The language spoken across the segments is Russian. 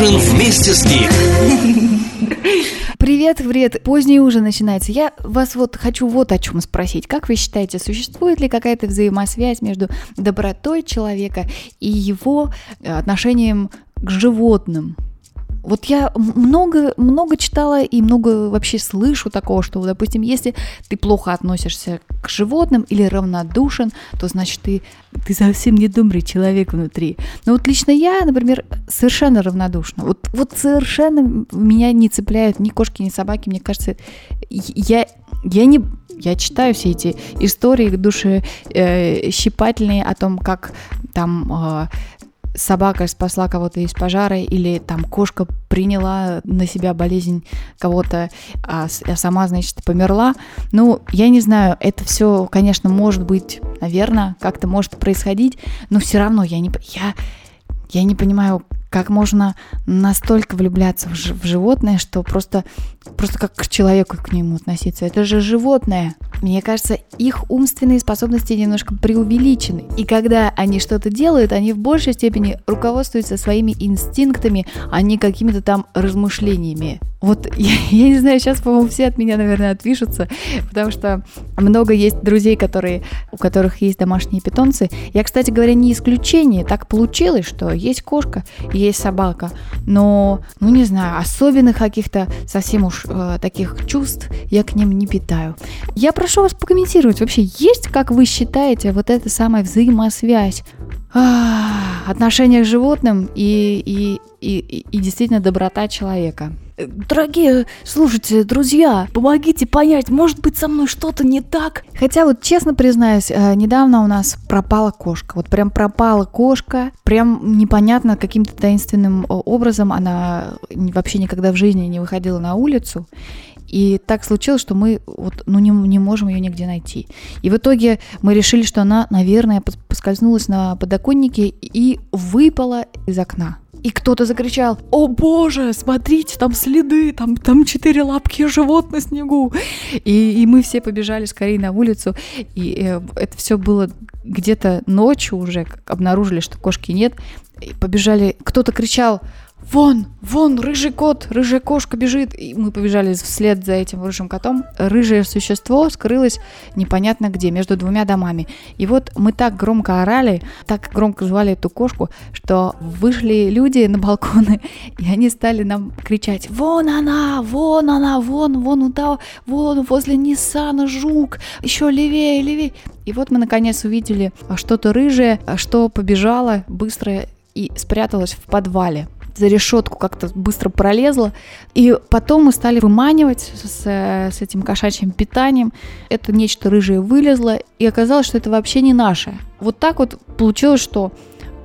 ужин вместе с Гик. Привет, привет. Поздний ужин начинается. Я вас вот хочу вот о чем спросить. Как вы считаете, существует ли какая-то взаимосвязь между добротой человека и его э, отношением к животным? Вот я много, много читала и много вообще слышу такого, что, допустим, если ты плохо относишься к животным или равнодушен, то значит ты, ты совсем не добрый человек внутри. Но вот лично я, например, совершенно равнодушна. Вот, вот совершенно меня не цепляют ни кошки, ни собаки. Мне кажется, я, я не я читаю все эти истории души э, щипательные о том, как там э, собака спасла кого-то из пожара, или там кошка приняла на себя болезнь кого-то, а, а сама, значит, померла. Ну, я не знаю, это все, конечно, может быть, наверное, как-то может происходить, но все равно я не, я, я не понимаю, как можно настолько влюбляться в, в животное, что просто, просто как к человеку к нему относиться. Это же животное. Мне кажется, их умственные способности немножко преувеличены. И когда они что-то делают, они в большей степени руководствуются своими инстинктами, а не какими-то там размышлениями. Вот я, я не знаю, сейчас, по-моему, все от меня, наверное, отпишутся, потому что много есть друзей, которые, у которых есть домашние питомцы. Я, кстати говоря, не исключение. Так получилось, что есть кошка, есть собака, но, ну не знаю, особенных каких-то совсем уж э, таких чувств я к ним не питаю. Я прошу вас покомментировать, вообще есть, как вы считаете, вот эта самая взаимосвязь отношения к животным и, и, и, и действительно доброта человека. Дорогие слушайте, друзья, помогите понять, может быть со мной что-то не так. Хотя вот честно признаюсь, э, недавно у нас пропала кошка. Вот прям пропала кошка, прям непонятно каким-то таинственным образом она вообще никогда в жизни не выходила на улицу. И так случилось, что мы вот, ну, не, не можем ее нигде найти. И в итоге мы решили, что она, наверное, поскользнулась на подоконнике и выпала из окна. И кто-то закричал, о боже, смотрите, там следы, там, там четыре лапки живот на снегу. И, и мы все побежали скорее на улицу, и э, это все было где-то ночью уже, обнаружили, что кошки нет, и побежали, кто-то кричал, вон, вон, рыжий кот, рыжая кошка бежит. И мы побежали вслед за этим рыжим котом. Рыжее существо скрылось непонятно где, между двумя домами. И вот мы так громко орали, так громко звали эту кошку, что вышли люди на балконы, и они стали нам кричать, вон она, вон она, вон, вон уда, вон возле Ниссана жук, еще левее, левее. И вот мы наконец увидели что-то рыжее, что побежало быстро и спряталось в подвале за решетку как-то быстро пролезла. И потом мы стали выманивать с, с этим кошачьим питанием. Это нечто рыжее вылезло, и оказалось, что это вообще не наше. Вот так вот получилось, что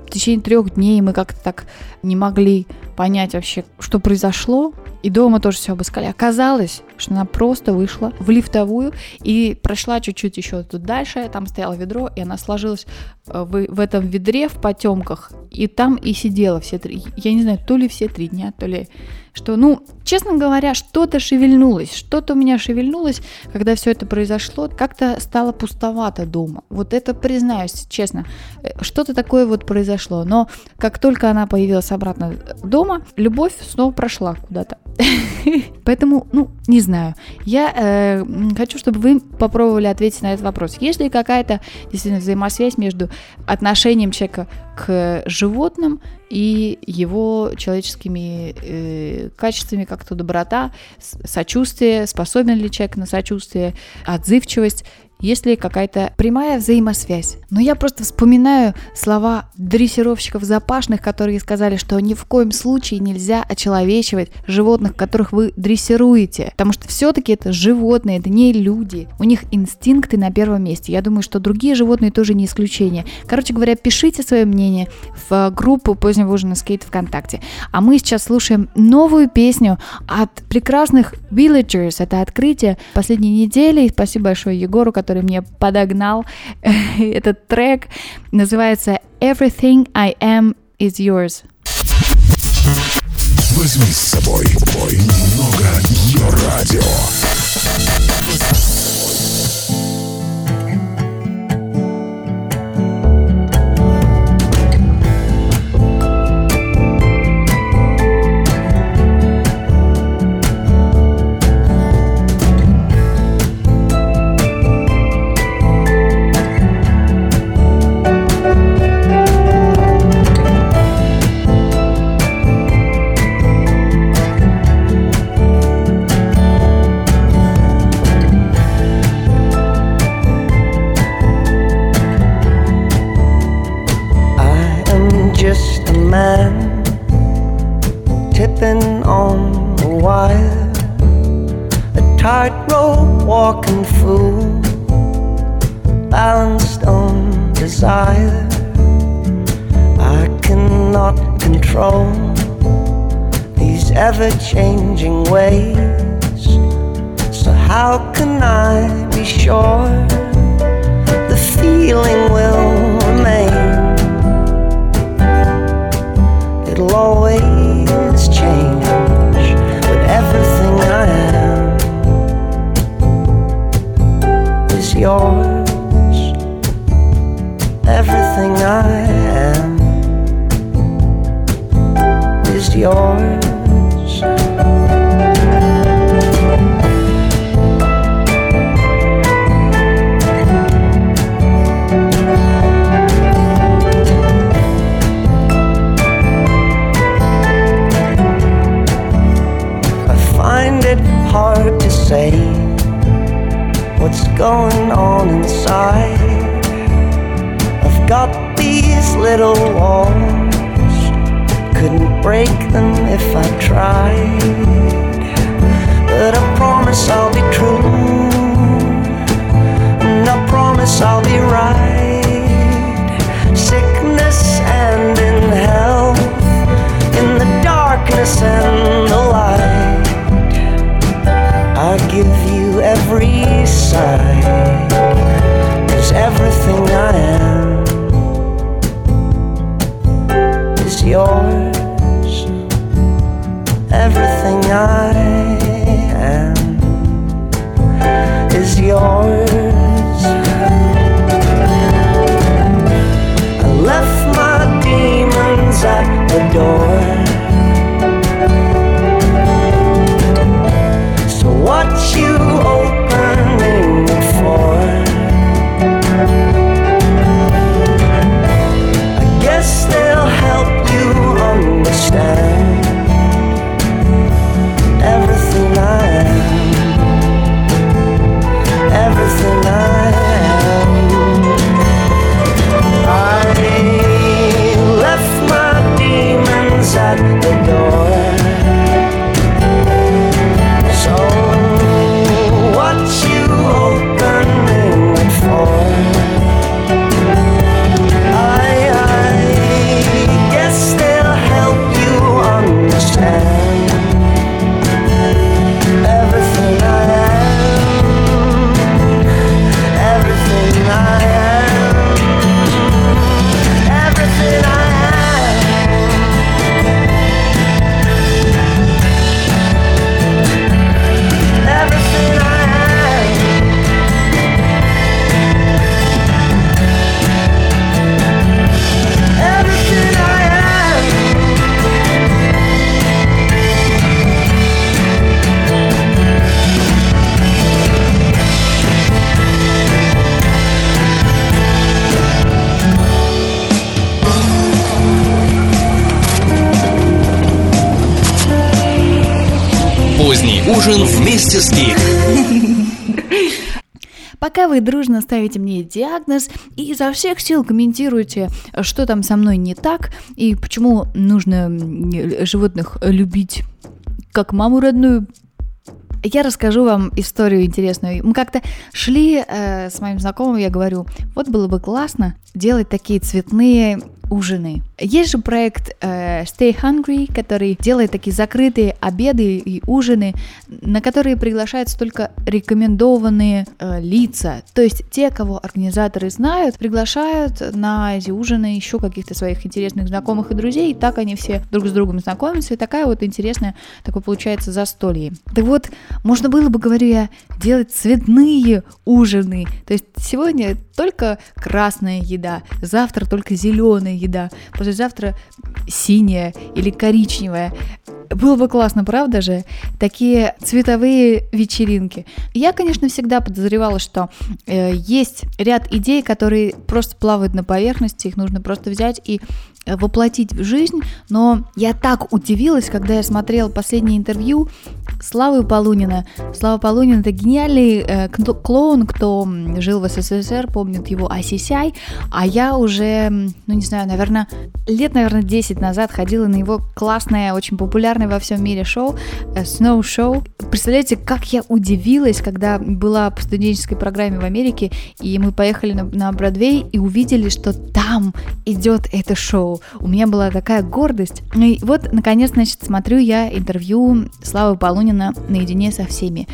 в течение трех дней мы как-то так не могли понять вообще, что произошло. И дома тоже все обыскали. Оказалось, что она просто вышла в лифтовую и прошла чуть-чуть еще тут дальше. Там стояло ведро, и она сложилась э, в, в этом ведре в потемках. И там и сидела все три. Я не знаю, то ли все три дня, то ли что, ну, честно говоря, что-то шевельнулось, что-то у меня шевельнулось, когда все это произошло, как-то стало пустовато дома. Вот это признаюсь, честно, э, что-то такое вот произошло. Но как только она появилась обратно дома, любовь снова прошла куда-то. Поэтому, ну, не знаю. Я э, хочу, чтобы вы попробовали ответить на этот вопрос. Есть ли какая-то действительно взаимосвязь между отношением человека к животным и его человеческими э, качествами, как то доброта, сочувствие, способен ли человек на сочувствие, отзывчивость есть ли какая-то прямая взаимосвязь. Но я просто вспоминаю слова дрессировщиков запашных, которые сказали, что ни в коем случае нельзя очеловечивать животных, которых вы дрессируете, потому что все-таки это животные, это не люди, у них инстинкты на первом месте. Я думаю, что другие животные тоже не исключение. Короче говоря, пишите свое мнение в группу позднего ужина скейт ВКонтакте. А мы сейчас слушаем новую песню от прекрасных Villagers. Это открытие последней недели. Спасибо большое Егору, который который мне подогнал этот трек. Называется Everything I Am Is Yours. Возьми с собой немного радио. Ways. So, how can I be sure the feeling will remain? It'll always change, but everything I am is yours. Everything I am is yours. Say what's going on inside. I've got these little walls, couldn't break them if I tried. But I promise I'll be true, and I promise I'll be right. Sickness and in health, in the darkness and the light. I give you every side, cause everything I am is yours. Everything I am is yours. I left my demons at the door. Вы дружно ставите мне диагноз и изо всех сил комментируете, что там со мной не так и почему нужно м, животных любить как маму родную, я расскажу вам историю интересную. Мы как-то шли э, с моим знакомым, я говорю, вот было бы классно делать такие цветные ужины. Есть же проект э, Stay Hungry, который делает такие закрытые обеды и ужины, на которые приглашаются только рекомендованные э, лица. То есть те, кого организаторы знают, приглашают на эти ужины еще каких-то своих интересных знакомых и друзей, и так они все друг с другом знакомятся, и такая вот интересная, такое получается застолье. Так вот, можно было бы, говорю я, делать цветные ужины. То есть сегодня только красная еда, завтра только зеленая еда, послезавтра синяя или коричневая. Было бы классно, правда же? Такие цветовые вечеринки. Я, конечно, всегда подозревала, что э, есть ряд идей, которые просто плавают на поверхности, их нужно просто взять и воплотить в жизнь, но я так удивилась, когда я смотрела последнее интервью Славы Полунина. Слава Полунин это гениальный э, клоун, кто жил в СССР, помнит его ICCI, а я уже, ну не знаю, наверное, лет, наверное, 10 назад ходила на его классное, очень популярное во всем мире шоу э, Snow Show. Представляете, как я удивилась, когда была по студенческой программе в Америке, и мы поехали на, на Бродвей и увидели, что там идет это шоу. У меня была такая гордость. Ну и вот, наконец, значит, смотрю я интервью Славы Полунина наедине со всеми.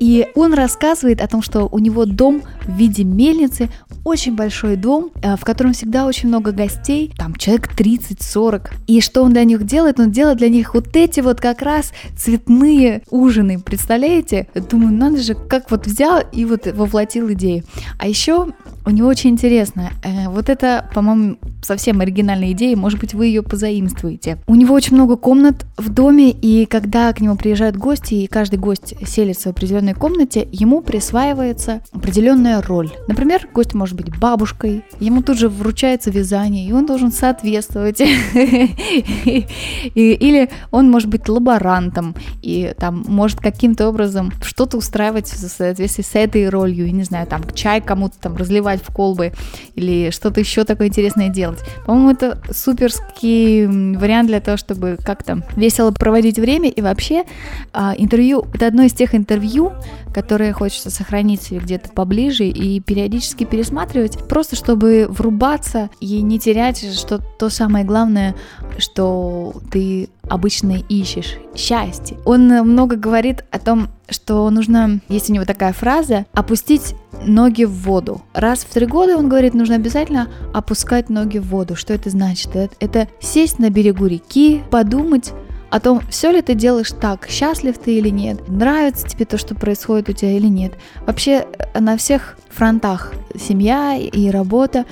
И он рассказывает о том, что у него дом в виде мельницы, очень большой дом, э, в котором всегда очень много гостей, там человек 30-40. И что он для них делает? Он делает для них вот эти вот как раз цветные ужины, представляете? Думаю, надо же, как вот взял и вот воплотил идею. А еще у него очень интересно, э, вот это, по-моему, совсем оригинальная идея, может быть, вы ее позаимствуете. У него очень много комнат в доме, и когда к нему приезжают гости, и каждый гость селится в определенной комнате, ему присваивается определенная роль. Например, гость может быть бабушкой, ему тут же вручается вязание, и он должен соответствовать. Или он может быть лаборантом, и там может каким-то образом что-то устраивать в соответствии с этой ролью, и не знаю, там чай кому-то там разливать в колбы, или что-то еще такое интересное делать. По-моему, это суперский вариант для того, чтобы как-то весело проводить время, и вообще а, интервью, это одно из тех интервью, которые хочется сохранить себе где-то поближе и периодически пересматривать, просто чтобы врубаться и не терять что то самое главное, что ты обычно ищешь счастье. Он э, много говорит о том, что нужно, есть у него такая фраза, опустить ноги в воду. Раз в три года, он говорит, нужно обязательно опускать ноги в воду. Что это значит? Это, это сесть на берегу реки, подумать о том, все ли ты делаешь так, счастлив ты или нет, нравится тебе то, что происходит у тебя или нет. Вообще э, на всех фронтах семья и работа.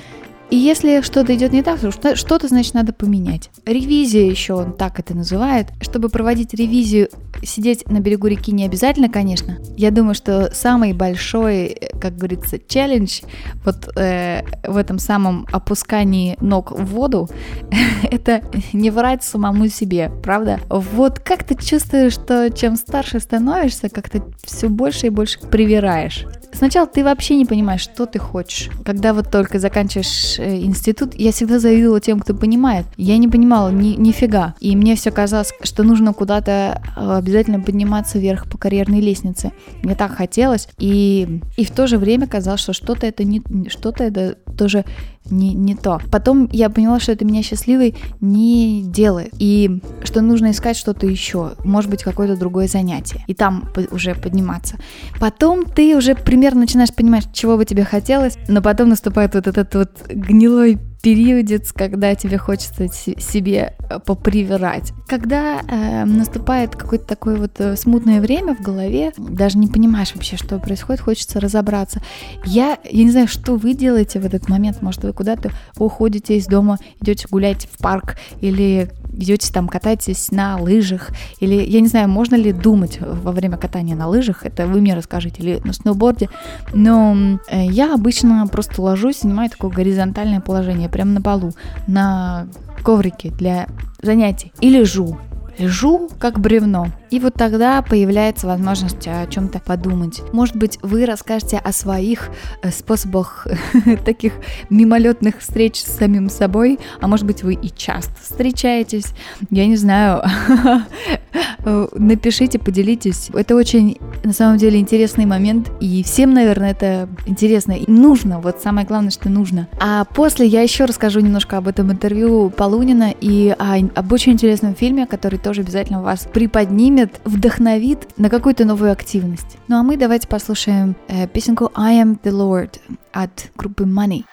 И если что-то идет не так, то что- что-то, значит, надо поменять. Ревизия еще он так это называет. Чтобы проводить ревизию, сидеть на берегу реки не обязательно, конечно. Я думаю, что самый большой, э, как говорится, челлендж вот э, в этом самом опускании ног в воду, это не врать самому себе, правда? Вот как ты чувствуешь, что чем старше становишься, как-то все больше и больше привираешь. Сначала ты вообще не понимаешь, что ты хочешь. Когда вот только заканчиваешь э, институт, я всегда завидовала тем, кто понимает. Я не понимала ни, нифига. И мне все казалось, что нужно куда-то э, обязательно подниматься вверх по карьерной лестнице. Мне так хотелось. И, и в то же время казалось, что что-то это не что-то это тоже не, не то. Потом я поняла, что это меня счастливой не делает. И что нужно искать что-то еще. Может быть, какое-то другое занятие. И там уже подниматься. Потом ты уже примерно начинаешь понимать, чего бы тебе хотелось. Но потом наступает вот этот вот гнилой периодец, когда тебе хочется се- себе э, попривирать. Когда э, наступает какое-то такое вот э, смутное время в голове, даже не понимаешь вообще, что происходит, хочется разобраться. Я, я не знаю, что вы делаете в этот момент. Может, вы куда-то уходите из дома, идете гулять в парк или идете там катаетесь на лыжах, или, я не знаю, можно ли думать во время катания на лыжах, это вы мне расскажите, или на сноуборде, но э, я обычно просто ложусь, занимаю такое горизонтальное положение, прямо на полу, на коврике для занятий, и лежу, лежу как бревно. И вот тогда появляется возможность о чем-то подумать. Может быть, вы расскажете о своих э, способах таких мимолетных встреч с самим собой, а может быть, вы и часто встречаетесь. Я не знаю. Э, Напишите, поделитесь. Это очень, на самом деле, интересный момент. И всем, наверное, это интересно и нужно. Вот самое главное, что нужно. А после я еще расскажу немножко об этом интервью Полунина и о- об очень интересном фильме, который тоже обязательно вас приподнимет, вдохновит на какую-то новую активность. Ну а мы давайте послушаем э, песенку I Am The Lord от группы Money.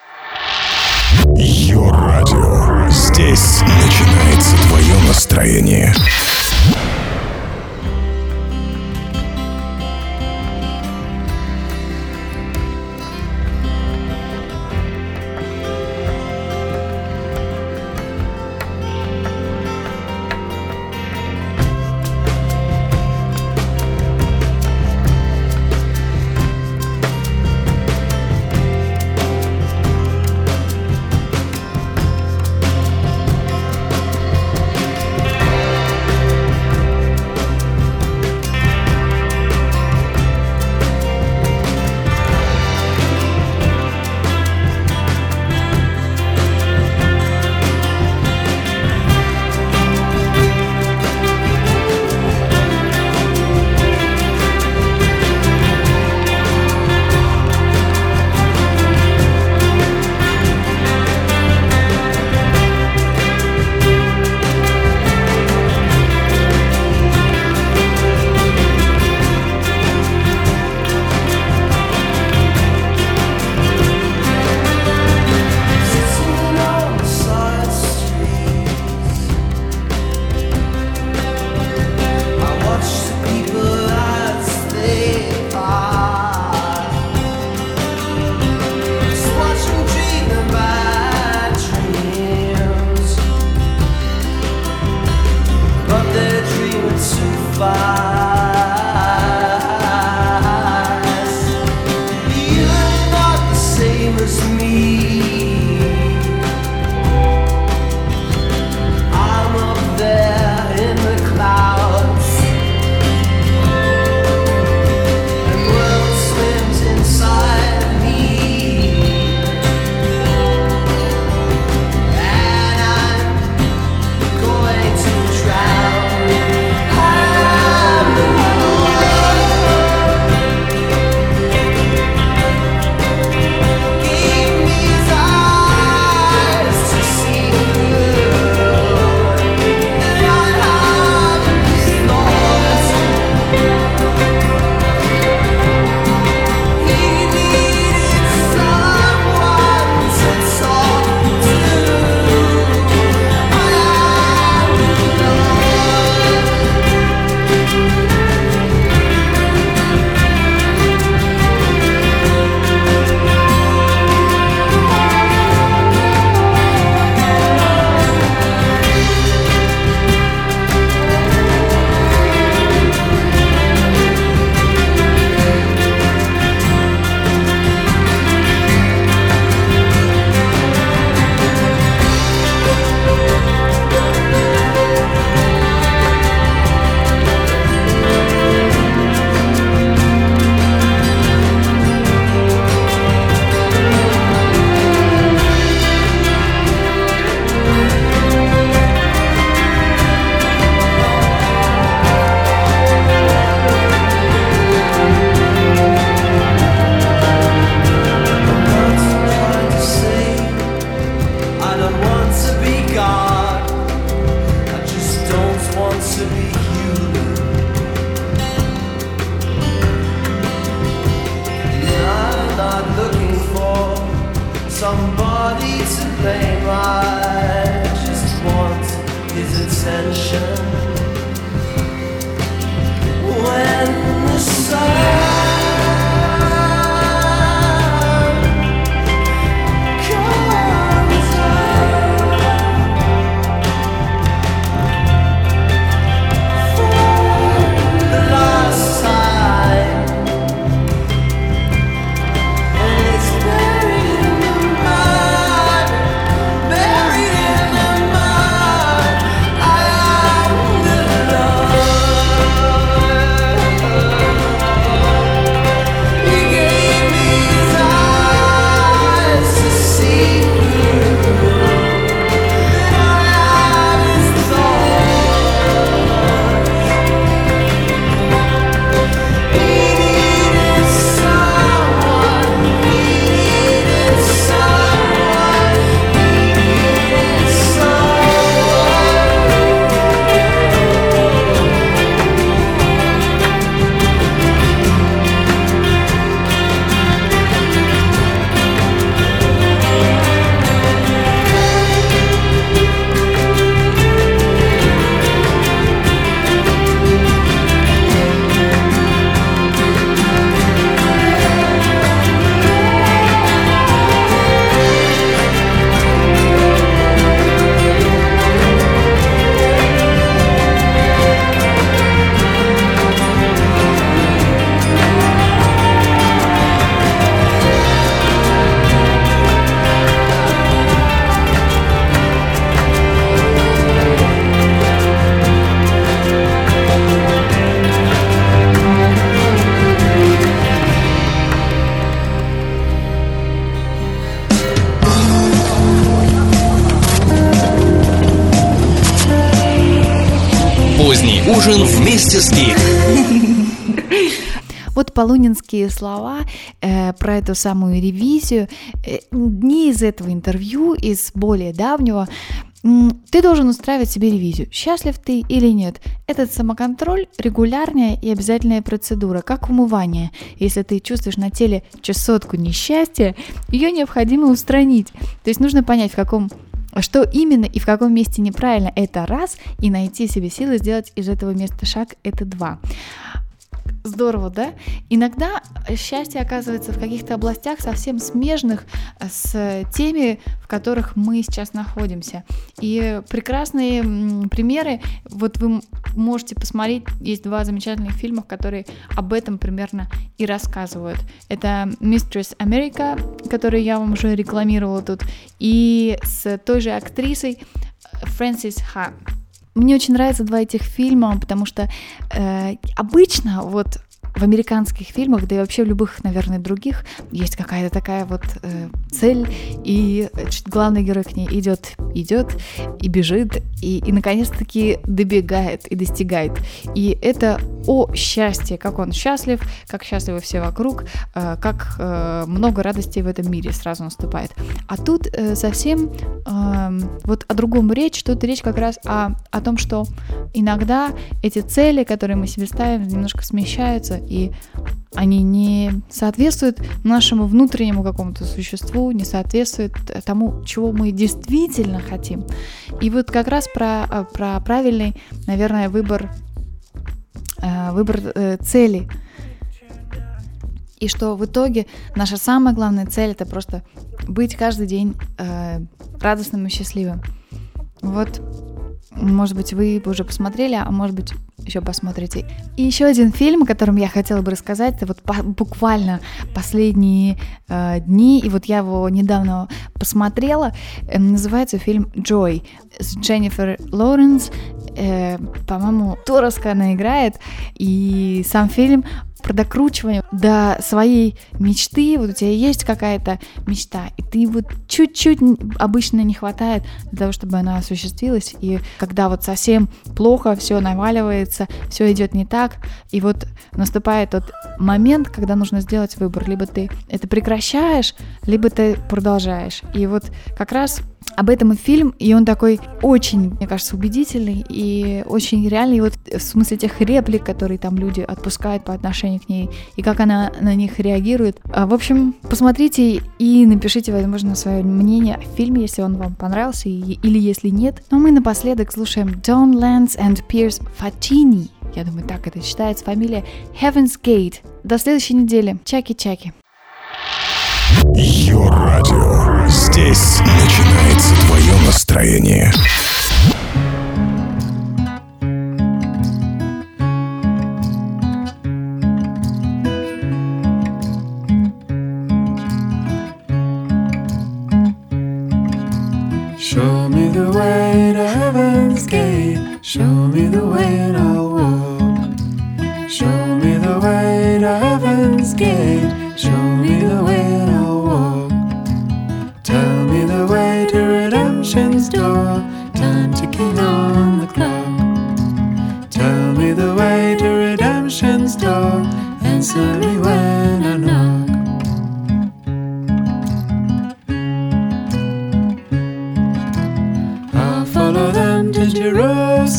Йо-радио. Здесь начинается твое настроение. Attention. Гик. Вот полунинские слова э, про эту самую ревизию, э, не из этого интервью, из более давнего. Ты должен устраивать себе ревизию, счастлив ты или нет. Этот самоконтроль – регулярная и обязательная процедура, как умывание. Если ты чувствуешь на теле чесотку несчастья, ее необходимо устранить. То есть нужно понять, в каком что именно и в каком месте неправильно, это раз, и найти себе силы сделать из этого места шаг, это два. Здорово, да? Иногда счастье оказывается в каких-то областях совсем смежных с теми, в которых мы сейчас находимся. И прекрасные примеры, вот вы можете посмотреть, есть два замечательных фильма, которые об этом примерно и рассказывают. Это Mistress America, который я вам уже рекламировала тут, и с той же актрисой Фрэнсис Ха. Мне очень нравятся два этих фильма, потому что э, обычно вот в американских фильмах, да и вообще в любых, наверное, других, есть какая-то такая вот э, цель, и значит, главный герой к ней идет, идет и бежит, и, и наконец-таки добегает и достигает. И это о счастье, как он счастлив, как счастливы все вокруг, э, как э, много радостей в этом мире сразу наступает. А тут э, совсем э, вот о другом речь, тут речь как раз о, о том, что иногда эти цели, которые мы себе ставим, немножко смещаются, и они не соответствуют нашему внутреннему какому-то существу, не соответствуют тому, чего мы действительно хотим. И вот как раз про, э, про правильный, наверное, выбор, э, выбор э, цели. И что в итоге наша самая главная цель это просто быть каждый день радостным и счастливым. Вот, может быть, вы уже посмотрели, а может быть, еще посмотрите. И еще один фильм, о котором я хотела бы рассказать, это вот по- буквально последние э, дни, и вот я его недавно посмотрела. Э, называется фильм «Джой» с Дженнифер Лоуренс. Э, по-моему, Тороска она играет, и сам фильм про докручивание до своей мечты. Вот у тебя есть какая-то мечта, и ты вот чуть-чуть обычно не хватает для того, чтобы она осуществилась. И когда вот совсем плохо, все наваливается, все идет не так, и вот наступает тот момент, когда нужно сделать выбор. Либо ты это прекращаешь, либо ты продолжаешь. И вот как раз об этом и фильм, и он такой очень, мне кажется, убедительный и очень реальный, вот в смысле тех реплик, которые там люди отпускают по отношению к ней, и как она на них реагирует. А, в общем, посмотрите и напишите, возможно, свое мнение о фильме, если он вам понравился, и, или если нет. Но мы напоследок слушаем Don Lance and Pierce Fatini. Я думаю, так это читается. Фамилия Heaven's Gate. До следующей недели. Чаки-чаки. Йо-радио. Здесь начинается твое настроение.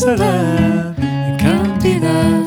It can't be that.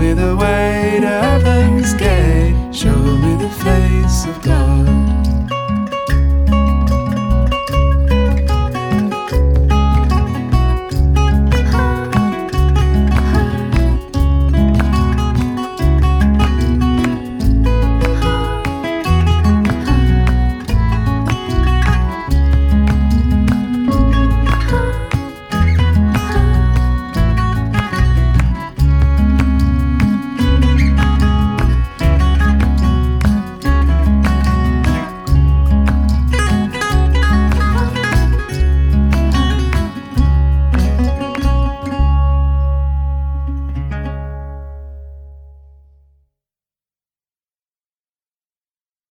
me the way to heaven's gate. Show me the face of God.